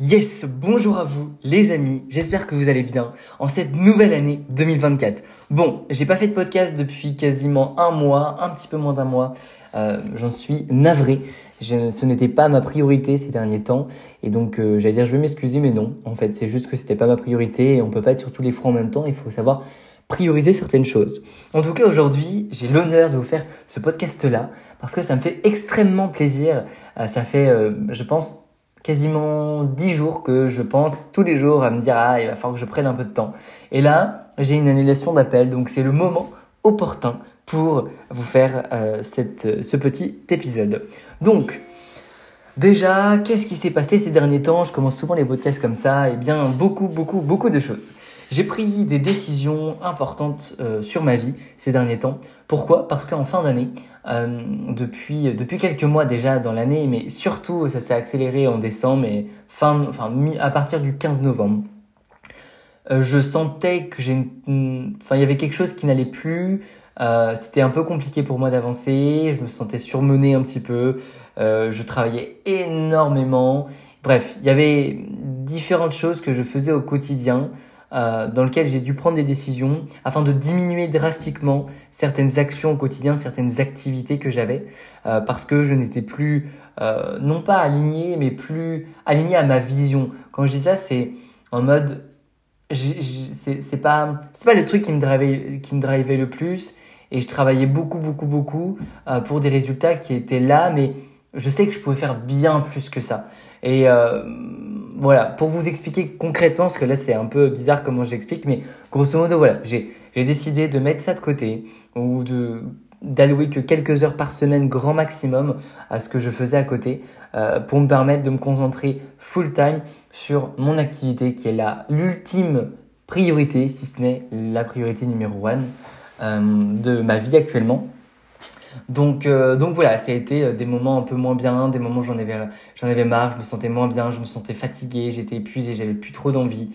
Yes, bonjour à vous les amis, j'espère que vous allez bien en cette nouvelle année 2024. Bon, j'ai pas fait de podcast depuis quasiment un mois, un petit peu moins d'un mois, euh, j'en suis navré. Je, ce n'était pas ma priorité ces derniers temps et donc euh, j'allais dire je vais m'excuser mais non, en fait c'est juste que c'était pas ma priorité et on peut pas être sur tous les fronts en même temps, il faut savoir prioriser certaines choses. En tout cas, aujourd'hui, j'ai l'honneur de vous faire ce podcast-là parce que ça me fait extrêmement plaisir. Euh, ça fait, euh, je pense, quasiment dix jours que je pense tous les jours à me dire ah il va falloir que je prenne un peu de temps. Et là j'ai une annulation d'appel donc c'est le moment opportun pour vous faire euh, cette, ce petit épisode. Donc Déjà, qu'est-ce qui s'est passé ces derniers temps? Je commence souvent les podcasts comme ça. Eh bien, beaucoup, beaucoup, beaucoup de choses. J'ai pris des décisions importantes euh, sur ma vie ces derniers temps. Pourquoi? Parce qu'en fin d'année, euh, depuis, depuis quelques mois déjà dans l'année, mais surtout ça s'est accéléré en décembre et fin, enfin, à partir du 15 novembre, euh, je sentais que j'ai, enfin, il y avait quelque chose qui n'allait plus. Euh, c'était un peu compliqué pour moi d'avancer. Je me sentais surmené un petit peu. Euh, je travaillais énormément. Bref, il y avait différentes choses que je faisais au quotidien euh, dans lesquelles j'ai dû prendre des décisions afin de diminuer drastiquement certaines actions au quotidien, certaines activités que j'avais, euh, parce que je n'étais plus, euh, non pas aligné, mais plus aligné à ma vision. Quand je dis ça, c'est en mode, c'est pas, pas le truc qui me drivait, qui me drivait le plus, et je travaillais beaucoup, beaucoup, beaucoup pour des résultats qui étaient là, mais je sais que je pouvais faire bien plus que ça. Et euh, voilà, pour vous expliquer concrètement, parce que là c'est un peu bizarre comment j'explique, mais grosso modo, voilà, j'ai décidé de mettre ça de côté ou de d'allouer que quelques heures par semaine grand maximum à ce que je faisais à côté euh, pour me permettre de me concentrer full time sur mon activité qui est l'ultime priorité, si ce n'est la priorité numéro one euh, de ma vie actuellement. Donc, euh, donc voilà, ça a été euh, des moments un peu moins bien, des moments où j'en avais, j'en avais marre, je me sentais moins bien, je me sentais fatigué, j'étais épuisé, j'avais plus trop d'envie,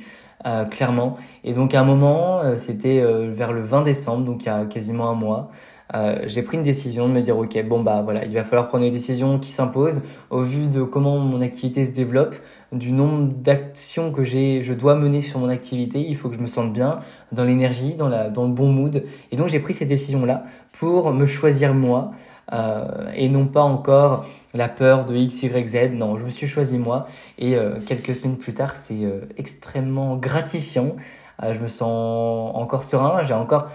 euh, clairement. Et donc à un moment, euh, c'était vers le 20 décembre, donc il y a quasiment un mois, euh, j'ai pris une décision de me dire ok bon bah voilà il va falloir prendre une décision qui s'impose au vu de comment mon activité se développe du nombre d'actions que j'ai je dois mener sur mon activité il faut que je me sente bien dans l'énergie dans la dans le bon mood et donc j'ai pris cette décision là pour me choisir moi euh, et non pas encore la peur de X, Y, Z. Non, je me suis choisi moi et euh, quelques semaines plus tard, c'est euh, extrêmement gratifiant. Je me sens encore serein, j'ai encore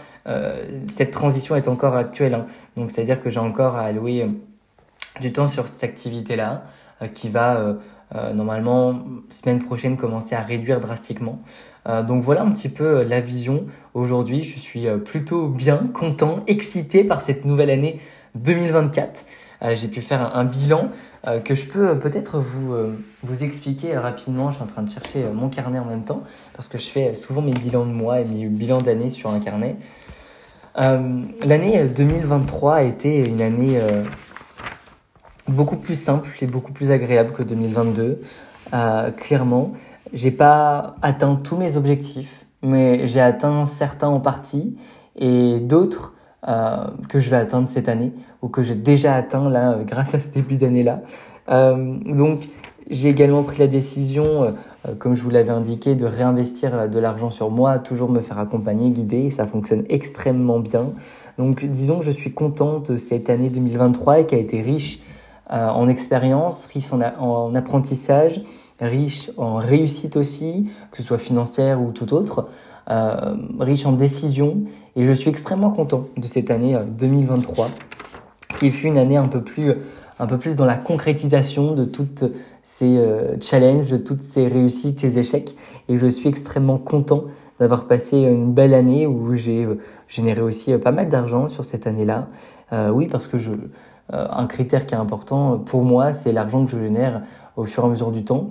cette transition est encore actuelle. Hein. Donc, c'est-à-dire que j'ai encore à allouer du temps sur cette activité-là qui va normalement, semaine prochaine, commencer à réduire drastiquement. donc voilà un petit peu la vision. Aujourd'hui, je suis plutôt bien, content, excité par cette nouvelle année 2024. j'ai pu faire un, bilan que je peux peut-être vous, vous expliquer rapidement. Je suis en train de chercher mon carnet en même temps parce que je fais souvent mes bilans de mois et mes bilans d'année sur un carnet. Euh, L'année 2023 a été une année euh, beaucoup plus simple et beaucoup plus agréable que 2022. Euh, clairement, j'ai pas atteint tous mes objectifs, mais j'ai atteint certains en partie et d'autres euh, que je vais atteindre cette année ou que j'ai déjà atteint là grâce à ce début d'année là. Euh, donc j'ai également pris la décision euh, comme je vous l'avais indiqué, de réinvestir euh, de l'argent sur moi, toujours me faire accompagner, guider, et ça fonctionne extrêmement bien. Donc disons que je suis contente de cette année 2023 et qui a été riche euh, en expérience, riche en, en, apprentissage, riche en réussite aussi, que ce soit financière ou tout autre, euh, riche en décisions, et je suis extrêmement content de cette année 2023, qui fut une année un peu plus un peu plus dans la concrétisation de toutes ces euh, challenges, de toutes ces réussites, ces échecs. Et je suis extrêmement content d'avoir passé une belle année où j'ai euh, généré aussi euh, pas mal d'argent sur cette année-là. Euh, oui, parce que je, un critère qui est important pour moi, c'est l'argent que je génère au fur et à mesure du temps.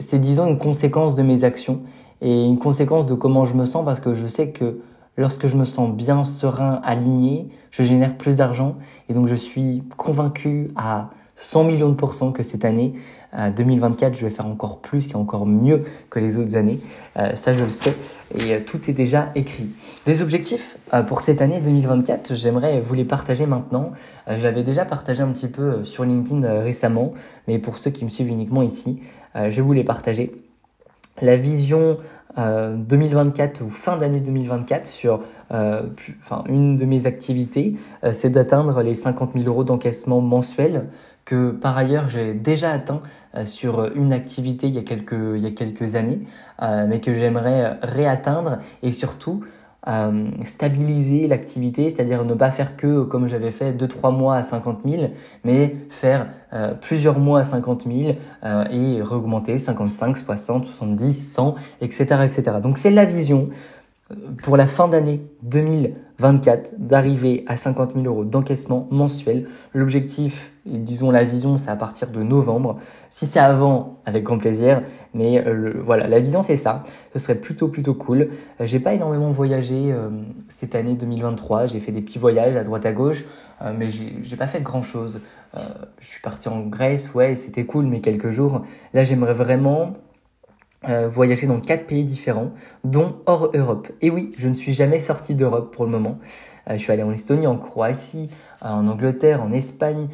c'est disons une conséquence de mes actions et une conséquence de comment je me sens parce que je sais que lorsque je me sens bien serein, aligné, je génère plus d'argent et donc je suis convaincu à 100 millions de pourcents que cette année 2024, je vais faire encore plus et encore mieux que les autres années. ça, je le sais et tout est déjà écrit. Des objectifs pour cette année 2024, j'aimerais vous les partager maintenant. je l'avais déjà partagé un petit peu sur LinkedIn récemment, mais pour ceux qui me suivent uniquement ici, je vais vous les partager. La vision 2024 ou fin d'année 2024 sur euh, enfin, une de mes activités, euh, c'est d'atteindre les 50 000 euros d'encaissement mensuel que par ailleurs j'ai déjà atteint euh, sur une activité il y a quelques années, mais que j'aimerais réatteindre et surtout euh, stabiliser l'activité, c'est-à-dire ne pas faire que comme j'avais fait 2-3 mois à 50 000, mais faire euh, plusieurs mois à 50 000 euh, et augmenter 55, 60, 70, 100, etc. etc. Donc c'est la vision pour la fin d'année 2024 d'arriver à 50 000 euros d'encaissement mensuel. L'objectif, disons la vision, c'est à partir de novembre. Si c'est avant, avec grand plaisir. Mais euh, voilà, la vision c'est ça. Ce serait plutôt plutôt cool. Euh, j'ai pas énormément voyagé euh, cette année 2023. J'ai fait des petits voyages à droite à gauche, mais j'ai pas fait grand chose. je suis parti en Grèce, ouais, c'était cool, mais quelques jours. Là, j'aimerais vraiment voyager dans quatre pays différents, dont hors Europe. Et oui, je ne suis jamais sorti d'Europe pour le moment. Je suis allé en Estonie, en Croatie, en Angleterre, en Espagne.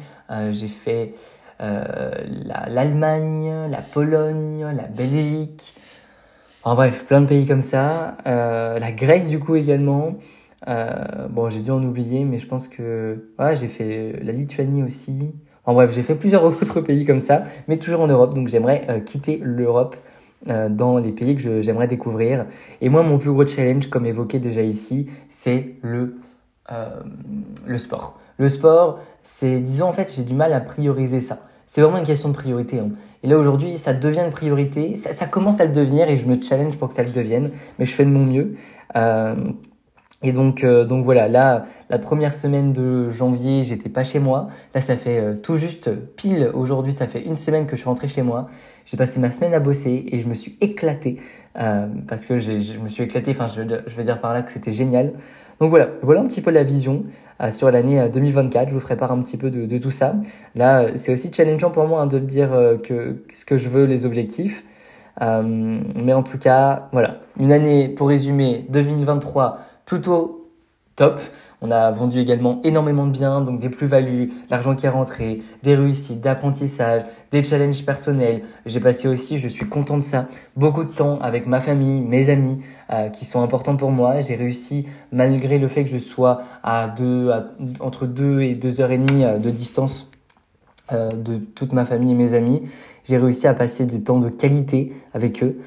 J'ai fait l'Allemagne, la, Pologne, la Belgique. En bref, plein de pays comme ça. la Grèce du coup également. bon, j'ai dû en oublier, mais je pense que j'ai fait la Lituanie aussi. En bref, j'ai fait plusieurs autres pays comme ça, mais toujours en Europe. Donc j'aimerais quitter l'Europe euh, dans les pays que j'aimerais découvrir. Et moi, mon plus gros challenge, comme évoqué déjà ici, c'est le, euh, le sport. Le sport, c'est, disons, en fait, j'ai du mal à prioriser ça. C'est vraiment une question de priorité. Hein. Et là, aujourd'hui, ça devient une priorité. Ça, commence à le devenir et je me challenge pour que ça le devienne. Mais je fais de mon mieux. Euh, et donc, euh, donc voilà, là, la première semaine de janvier, j'étais pas chez moi. Là, ça fait euh, tout juste pile aujourd'hui, ça fait une semaine que je suis rentré chez moi. J'ai passé ma semaine à bosser et je me suis éclaté parce que je me suis éclaté. Enfin, je, je veux dire par là que c'était génial. Donc voilà, voilà un petit peu la vision sur l'année 2024. Je vous ferai part un petit peu de, tout ça. Là, c'est aussi challengeant pour moi hein, de dire que ce que je veux, les objectifs. mais en tout cas, voilà, une année pour résumer 2023 plutôt top. On a vendu également énormément de biens, donc des plus-values, l'argent qui est rentré, des réussites, d'apprentissage, des challenges personnels. J'ai passé aussi, je suis content de ça, beaucoup de temps avec ma famille, mes amis, euh, qui sont importants pour moi. J'ai réussi, malgré le fait que je sois à deux, entre 2 et 2 heures et demie euh, de distance euh, de toute ma famille et mes amis, j'ai réussi à passer des temps de qualité avec eux.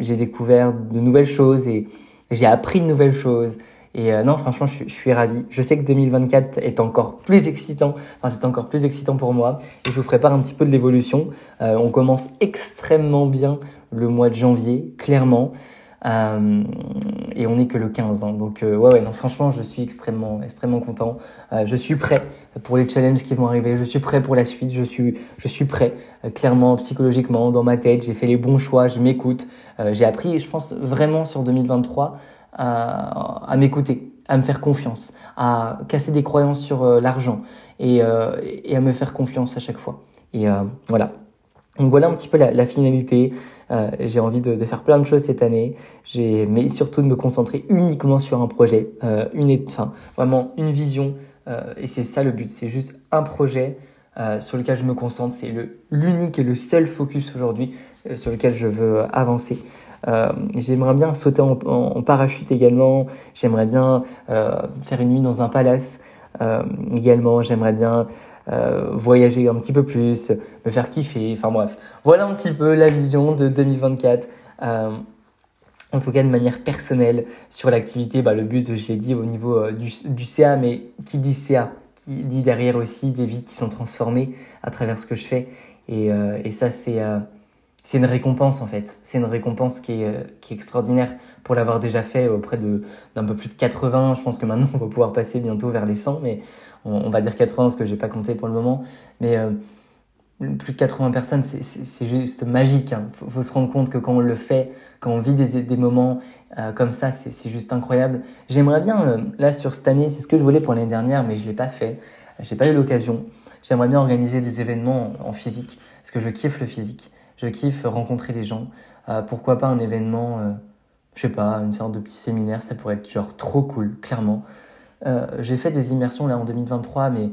j'ai découvert de nouvelles choses et j'ai appris de nouvelles choses. Et euh, non, franchement, je, suis ravi. Je sais que 2024 est encore plus excitant. Enfin, c'est encore plus excitant pour moi. Et je vous ferai part un petit peu de l'évolution. Euh, on commence extrêmement bien le mois de janvier, clairement. Euh, et on n'est que le 15. Hein. Donc, ouais, ouais, non, franchement, je suis extrêmement, extrêmement content. je suis prêt pour les challenges qui vont arriver. Je suis prêt pour la suite. Je suis, je suis prêt, clairement, psychologiquement, dans ma tête. J'ai fait les bons choix. Je m'écoute. j'ai appris, je pense, vraiment sur 2023 à, m'écouter, à me faire confiance, à casser des croyances sur euh, l'argent et, euh, et, à me faire confiance à chaque fois. Et euh, voilà. Donc voilà un petit peu la, finalité. j'ai envie de, faire plein de choses cette année, mais surtout de me concentrer uniquement sur un projet, une, enfin vraiment une vision. et c'est ça le but, c'est juste un projet sur lequel je me concentre. C'est l'unique et le seul focus aujourd'hui sur lequel je veux avancer. Euh, j'aimerais bien sauter en, parachute également. J'aimerais bien euh, faire une nuit dans un palace euh, également. J'aimerais bien voyager un petit peu plus, me faire kiffer. Enfin bref, voilà un petit peu la vision de 2024 en tout cas de manière personnelle sur l'activité. Bah, le but, je l'ai dit au niveau du, du, CA, mais qui dit CA Qui dit derrière aussi des vies qui sont transformées à travers ce que je fais. Et, et ça, c'est c'est une récompense en fait. C'est une récompense qui est, euh, extraordinaire pour l'avoir déjà fait auprès d'un peu plus de 80. Je pense que maintenant on va pouvoir passer bientôt vers les 100, mais on, va dire 80 parce que j'ai pas compté pour le moment. Mais euh, plus de 80 personnes, c'est juste magique. Il hein. faut, se rendre compte que quand on le fait, quand on vit des, moments euh, comme ça, c'est juste incroyable. J'aimerais bien, là sur cette année, c'est ce que je voulais pour l'année dernière, mais je l'ai pas fait. J'ai pas eu l'occasion. j'aimerais bien organiser des événements en, physique, parce que je kiffe le physique. Je kiffe rencontrer les gens. pourquoi pas un événement, je sais pas, une sorte de petit séminaire, ça pourrait être genre trop cool, clairement. j'ai fait des immersions là en 2023, mais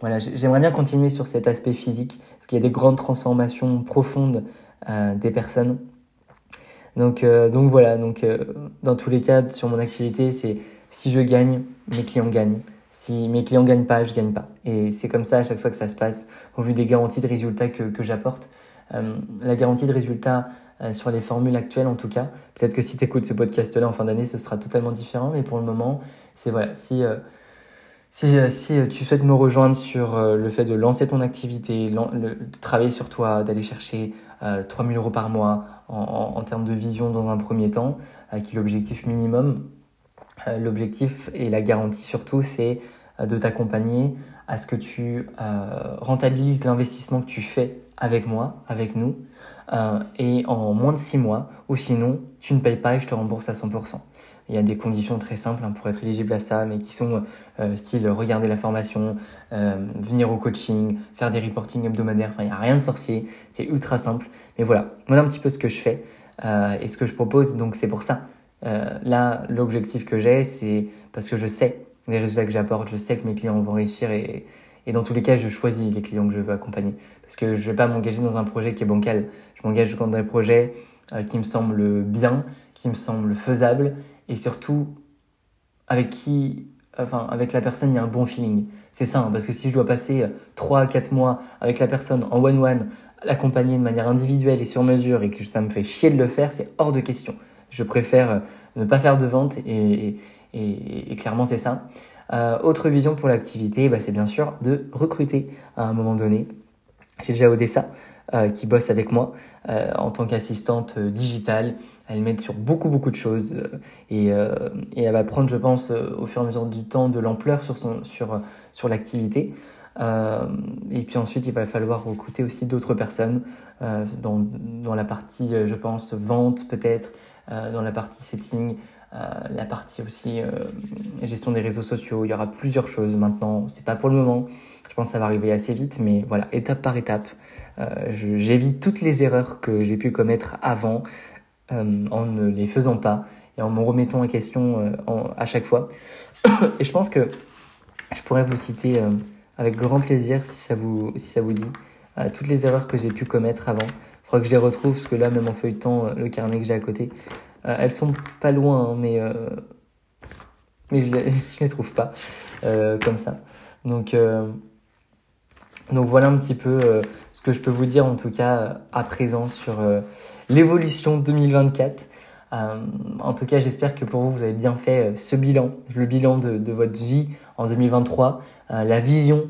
voilà, j'aimerais bien continuer sur cet aspect physique, parce qu'il y a des grandes transformations profondes des personnes. Donc, euh, donc voilà, donc, euh, dans tous les cas, sur mon activité, c'est si je gagne, mes clients gagnent. Si mes clients gagnent pas, je gagne pas. Et c'est comme ça à chaque fois que ça se passe, au vu des garanties de résultats que j'apporte. Euh, la garantie de résultats sur les formules actuelles, en tout cas, peut-être que si tu écoutes ce podcast-là en fin d'année, ce sera totalement différent, mais pour le moment, c'est voilà, si. Si, si, tu souhaites me rejoindre sur le fait de lancer ton activité, de travailler sur toi, d'aller chercher 3000 euros par mois, en, termes de vision dans un premier temps, euh, qui est l'objectif minimum. Euh, l'objectif et la garantie surtout, c'est euh, de t'accompagner à ce que tu rentabilises l'investissement que tu fais avec moi, avec nous, et en moins de 6 mois, ou sinon tu ne payes pas et je te rembourse à 100%. Il y a des conditions très simples hein, pour être éligible à ça, mais qui sont euh, style regarder la formation, euh, venir au coaching, faire des reporting hebdomadaires. Enfin, il n'y a rien de sorcier, c'est ultra simple. Mais voilà, voilà un petit peu ce que je fais euh, et ce que je propose. Donc c'est pour ça. là, l'objectif que j'ai, c'est parce que je sais les résultats que j'apporte, je sais que mes clients vont réussir et, et dans tous les cas, je choisis les clients que je veux accompagner. Parce que je ne vais pas m'engager dans un projet qui est bancal. Je m'engage dans des projets qui me semblent bien, qui me semblent faisables et surtout avec qui, enfin, avec la personne, il y a un bon feeling. C'est ça, parce que si je dois passer 3 à 4 mois avec la personne en one-one, l'accompagner de manière individuelle et sur mesure et que ça me fait chier de le faire, c'est hors de question. Je préfère euh, ne pas faire de vente et, clairement c'est ça. Euh, autre vision pour l'activité, bah, c'est bien sûr de recruter à un moment donné. J'ai déjà Odessa euh, qui bosse avec moi euh, en tant qu'assistante euh, digitale. Elle m'aide sur beaucoup beaucoup de choses et, et, elle va prendre, je pense, au fur et à mesure du temps de l'ampleur sur, sur, sur l'activité. et puis ensuite, il va falloir recruter aussi d'autres personnes dans, dans, la partie, je pense, vente peut-être, dans la partie setting, la partie aussi gestion des réseaux sociaux. Il y aura plusieurs choses maintenant. C'est pas pour le moment. Je pense que ça va arriver assez vite, mais voilà, étape par étape. Euh, j'évite toutes les erreurs que j'ai pu commettre avant euh, en ne les faisant pas et en me remettant en question euh, à chaque fois. et je pense que je pourrais vous citer avec grand plaisir si ça vous, si ça vous dit toutes les erreurs que j'ai pu commettre avant. Il faudra que je les retrouve parce que là, même en feuilletant le carnet que j'ai à côté, elles sont pas loin, hein, mais, mais je les, je les trouve pas comme ça. Donc, donc voilà un petit peu euh, ce que je peux vous dire en tout cas euh, à présent sur euh, l'évolution 2024. en tout cas, j'espère que pour vous, vous avez bien fait ce bilan, le bilan de, de votre vie en 2023, la vision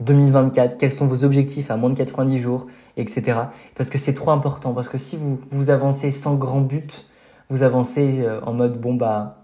2024, quels sont vos objectifs à moins de 90 jours, etc. Parce que c'est trop important, parce que si vous, vous avancez sans grand but, vous avancez en mode bon bah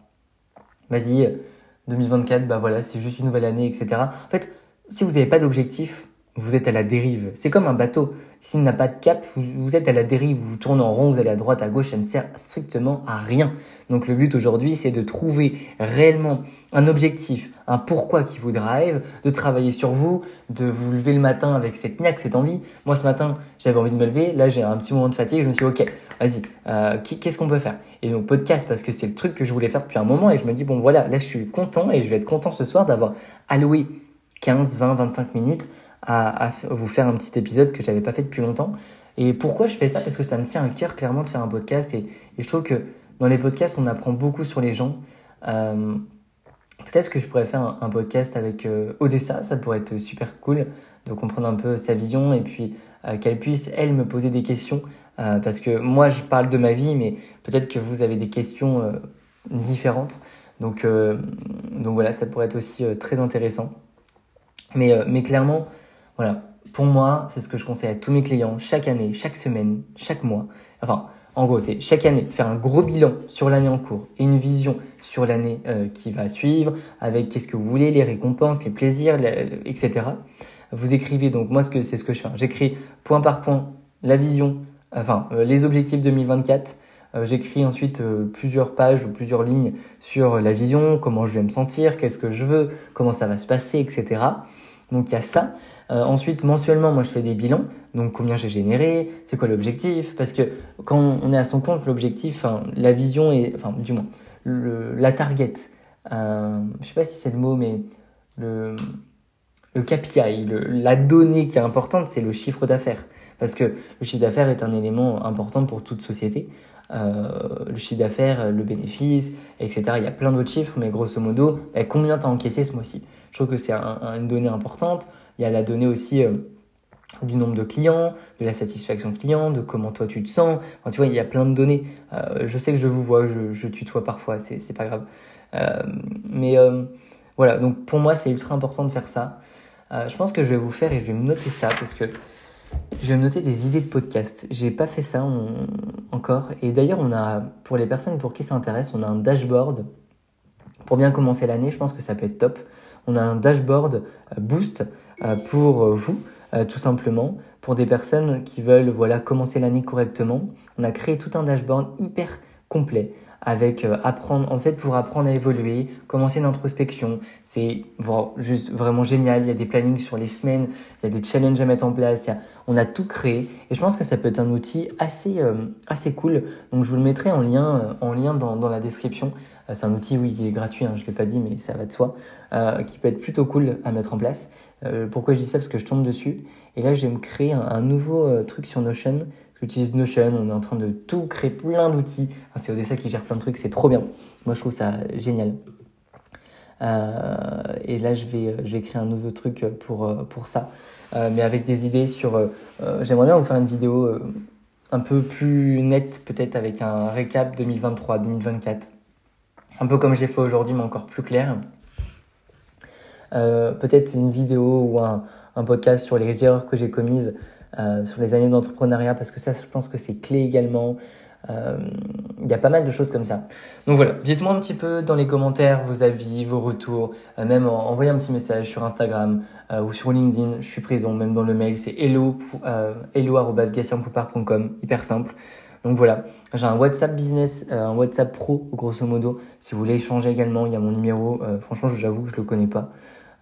vas-y, 2024, bah voilà, c'est juste une nouvelle année, etc. En fait, si vous n'avez pas d'objectif, vous êtes à la dérive. C'est comme un bateau. S'il n'a pas de cap, vous, êtes à la dérive, vous tournez en rond, vous allez à droite, à gauche, ça ne sert strictement à rien. Donc le but aujourd'hui, c'est de trouver réellement un objectif, un pourquoi qui vous drive, de travailler sur vous, de vous lever le matin avec cette niaque, cette envie. Moi ce matin, j'avais envie de me lever, là j'ai un petit moment de fatigue, je me suis dit ok, vas-y, euh, qu'est-ce qu'on peut faire? Et donc podcast parce que c'est le truc que je voulais faire depuis un moment et je me dis bon voilà, là je suis content et je vais être content ce soir d'avoir alloué 15, 20, 25 minutes à, vous faire un petit épisode que j'avais pas fait depuis longtemps. Et pourquoi je fais ça? Parce que ça me tient à cœur clairement de faire un podcast et, je trouve que dans les podcasts, on apprend beaucoup sur les gens. Euh, peut-être que je pourrais faire un, podcast avec euh, Odessa, ça pourrait être super cool de comprendre un peu sa vision et puis euh, qu'elle puisse, elle, me poser des questions. parce que moi, je parle de ma vie, mais peut-être que vous avez des questions différentes. Donc, donc voilà, ça pourrait être aussi très intéressant. Mais, mais clairement, voilà. Pour moi, c'est ce que je conseille à tous mes clients chaque année, chaque semaine, chaque mois. Enfin, en gros, c'est chaque année faire un gros bilan sur l'année en cours et une vision sur l'année euh, qui va suivre avec qu'est-ce que vous voulez, les récompenses, les plaisirs, etc. Vous écrivez donc, moi, c'est ce que je fais. J'écris point par point la vision, enfin, euh, les objectifs 2024. Euh, j'écris ensuite plusieurs pages ou plusieurs lignes sur la vision, comment je vais me sentir, qu'est-ce que je veux, comment ça va se passer, etc. Donc il y a ça. Ensuite, mensuellement, moi je fais des bilans. Donc combien j'ai généré, c'est quoi l'objectif? Parce que quand on est à son compte, l'objectif, la vision est, enfin du moins, la target, euh, je sais pas si c'est le mot, mais le, le KPI, la donnée qui est importante, c'est le chiffre d'affaires. Parce que le chiffre d'affaires est un élément important pour toute société. Euh, le chiffre d'affaires, le bénéfice, etc. Il y a plein d'autres chiffres, mais grosso modo, ben, combien tu as encaissé ce mois-ci? Je trouve que c'est une donnée importante. Il y a la donnée aussi euh, du nombre de clients, de la satisfaction client, de comment toi tu te sens. Enfin, tu vois, il y a plein de données. Euh, je sais que je vous vois, je, je tutoie parfois, c'est pas grave. Euh, mais voilà, donc pour moi, c'est ultra important de faire ça. je pense que je vais vous faire et je vais me noter ça parce que je vais me noter des idées de podcast. J'ai pas fait ça encore. Et d'ailleurs, on a, pour les personnes pour qui ça intéresse, on a un dashboard. Pour bien commencer l'année, je pense que ça peut être top. On a un dashboard boost pour vous. Euh, tout simplement, pour des personnes qui veulent voilà, commencer l'année correctement. On a créé tout un dashboard hyper complet avec euh, apprendre, en fait, pour apprendre à évoluer, commencer une introspection. C'est juste vraiment génial. Il y a des plannings sur les semaines, il y a des challenges à mettre en place. On a tout créé et je pense que ça peut être un outil assez, euh, cool. Donc, je vous le mettrai en lien, en lien dans, la description. c'est un outil, oui, qui est gratuit, hein, je ne l'ai pas dit, mais ça va de soi, qui peut être plutôt cool à mettre en place. Euh, pourquoi je dis ça? Parce que je tombe dessus. Et là, je vais me créer un, nouveau euh, truc sur Notion. J'utilise Notion, on est en train de tout créer, plein d'outils. c'est Odessa qui gère plein de trucs, c'est trop bien. Moi, je trouve ça génial. Euh, et là, je vais, je vais créer un nouveau truc pour, pour ça. mais avec des idées sur... J'aimerais bien vous faire une vidéo un peu plus nette, peut-être avec un récap 2023-2024. Un peu comme j'ai fait aujourd'hui, mais encore plus clair. Euh, peut-être une vidéo ou un, podcast sur les erreurs que j'ai commises euh, sur les années d'entrepreneuriat, parce que ça, je pense que c'est clé également. Euh, il y a pas mal de choses comme ça. Donc voilà, dites-moi un petit peu dans les commentaires vos avis, vos retours, même envoyez un petit message sur Instagram ou sur LinkedIn. Je suis présent, même dans le mail, c'est hello, hello hyper simple. Donc voilà, j'ai un WhatsApp business, un WhatsApp pro, grosso modo. Si vous voulez échanger également, il y a mon numéro. franchement, j'avoue que je le connais pas.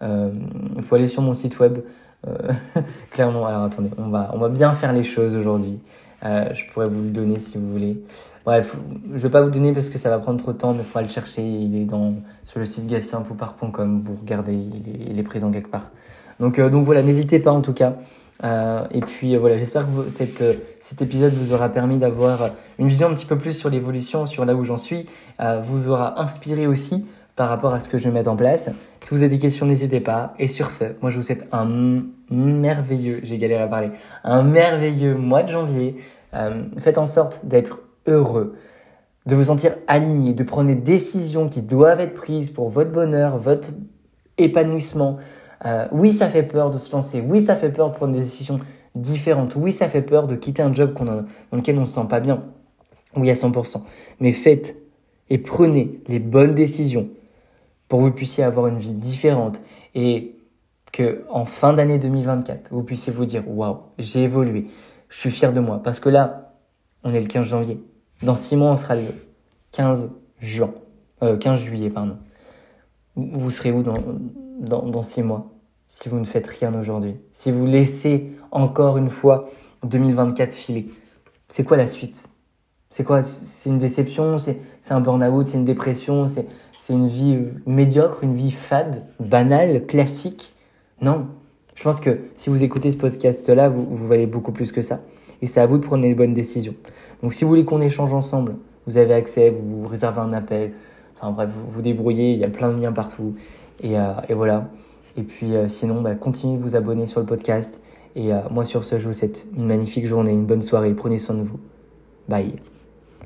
Euh, il faut aller sur mon site web. Euh, clairement, alors attendez, on va, on va bien faire les choses aujourd'hui. Euh, je pourrais vous le donner si vous voulez. Bref, je ne vais pas vous donner parce que ça va prendre trop de temps, mais il faudra le chercher. Il est dans, sur le site gastienpoupard.com. Vous regardez, il est, présent quelque part. Donc, donc voilà, n'hésitez pas en tout cas. et puis voilà, j'espère que cette, cet épisode vous aura permis d'avoir une vision un petit peu plus sur l'évolution, sur là où j'en suis, vous aura inspiré aussi par rapport à ce que je vais mettre en place. Si vous avez des questions, n'hésitez pas. Et sur ce, moi je vous souhaite un merveilleux, j'ai galéré à parler, un merveilleux mois de janvier. Euh, faites en sorte d'être heureux, de vous sentir aligné, de prendre des décisions qui doivent être prises pour votre bonheur, votre épanouissement. Euh, oui, ça fait peur de se lancer. Oui, ça fait peur de prendre des décisions différentes. Oui, ça fait peur de quitter un job dans lequel on ne se sent pas bien. Oui, à 100%. Mais faites et prenez les bonnes décisions pour que vous puissiez avoir une vie différente et que en fin d'année 2024, vous puissiez vous dire waouh, j'ai évolué, je suis fier de moi. Parce que là, on est le 15 janvier. Dans six mois, on sera le 15 juin, euh, 15 juillet, pardon. Vous serez où dans, dans, dans six mois si vous ne faites rien aujourd'hui? Si vous laissez encore une fois 2024 filer C'est quoi la suite? C'est quoi? C'est une déception? C'est un burn-out? C'est une dépression? C'est c'est une vie euh, médiocre, une vie fade, banale, classique. Non. Je pense que si vous écoutez ce podcast-là, vous, valez beaucoup plus que ça. Et c'est à vous de prendre les bonnes décisions. Donc si vous voulez qu'on échange ensemble, vous avez accès, vous, vous réservez un appel. Enfin bref, vous vous débrouillez, il y a plein de liens partout. Et, euh, voilà. Et puis euh, sinon, bah, continuez de vous abonner sur le podcast. Et moi sur ce, je vous souhaite une magnifique journée, une bonne soirée. Prenez soin de vous. Bye.